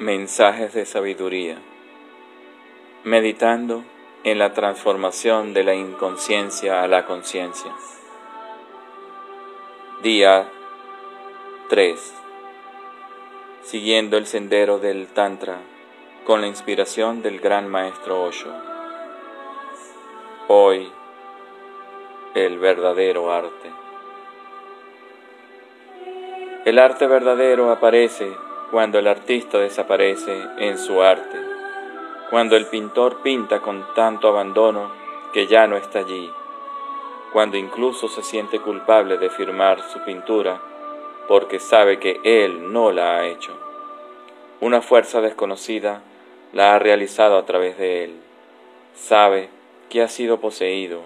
Mensajes de sabiduría. Meditando en la transformación de la inconsciencia a la conciencia. Día 3. Siguiendo el sendero del Tantra con la inspiración del gran maestro Osho. Hoy, el verdadero arte. El arte verdadero aparece cuando el artista desaparece en su arte, cuando el pintor pinta con tanto abandono que ya no está allí, cuando incluso se siente culpable de firmar su pintura porque sabe que él no la ha hecho. Una fuerza desconocida la ha realizado a través de él. Sabe que ha sido poseído.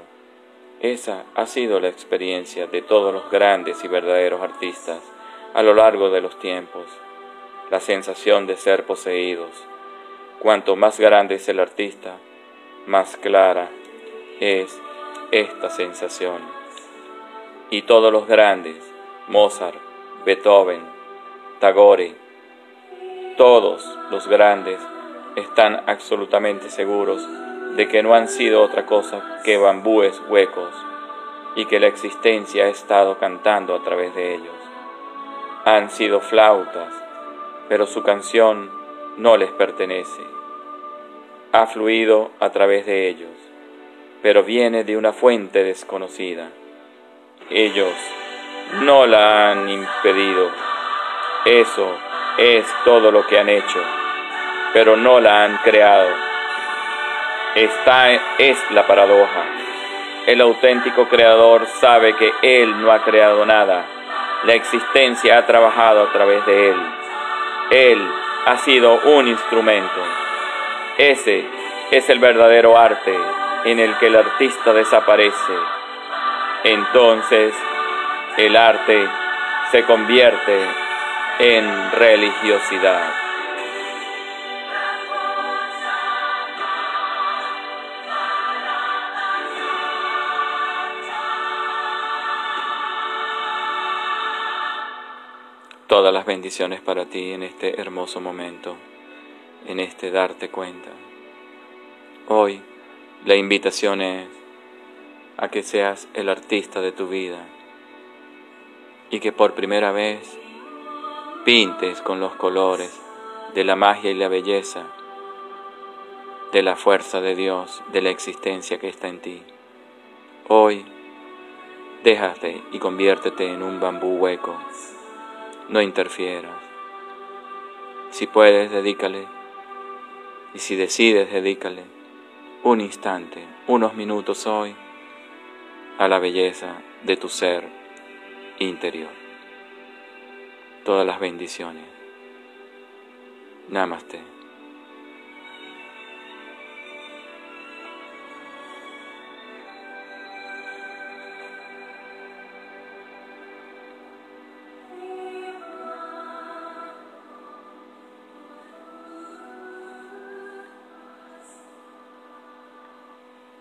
Esa ha sido la experiencia de todos los grandes y verdaderos artistas a lo largo de los tiempos la sensación de ser poseídos. Cuanto más grande es el artista, más clara es esta sensación. Y todos los grandes, Mozart, Beethoven, Tagore, todos los grandes están absolutamente seguros de que no han sido otra cosa que bambúes huecos y que la existencia ha estado cantando a través de ellos. Han sido flautas, pero su canción no les pertenece. Ha fluido a través de ellos, pero viene de una fuente desconocida. Ellos no la han impedido. Eso es todo lo que han hecho, pero no la han creado. Esta es la paradoja. El auténtico creador sabe que Él no ha creado nada. La existencia ha trabajado a través de Él. Él ha sido un instrumento. Ese es el verdadero arte en el que el artista desaparece. Entonces el arte se convierte en religiosidad. Todas las bendiciones para ti en este hermoso momento, en este darte cuenta. Hoy la invitación es a que seas el artista de tu vida y que por primera vez pintes con los colores de la magia y la belleza, de la fuerza de Dios, de la existencia que está en ti. Hoy, déjate y conviértete en un bambú hueco no interfieras. Si puedes, dedícale. Y si decides, dedícale un instante, unos minutos hoy a la belleza de tu ser interior. Todas las bendiciones. Namaste.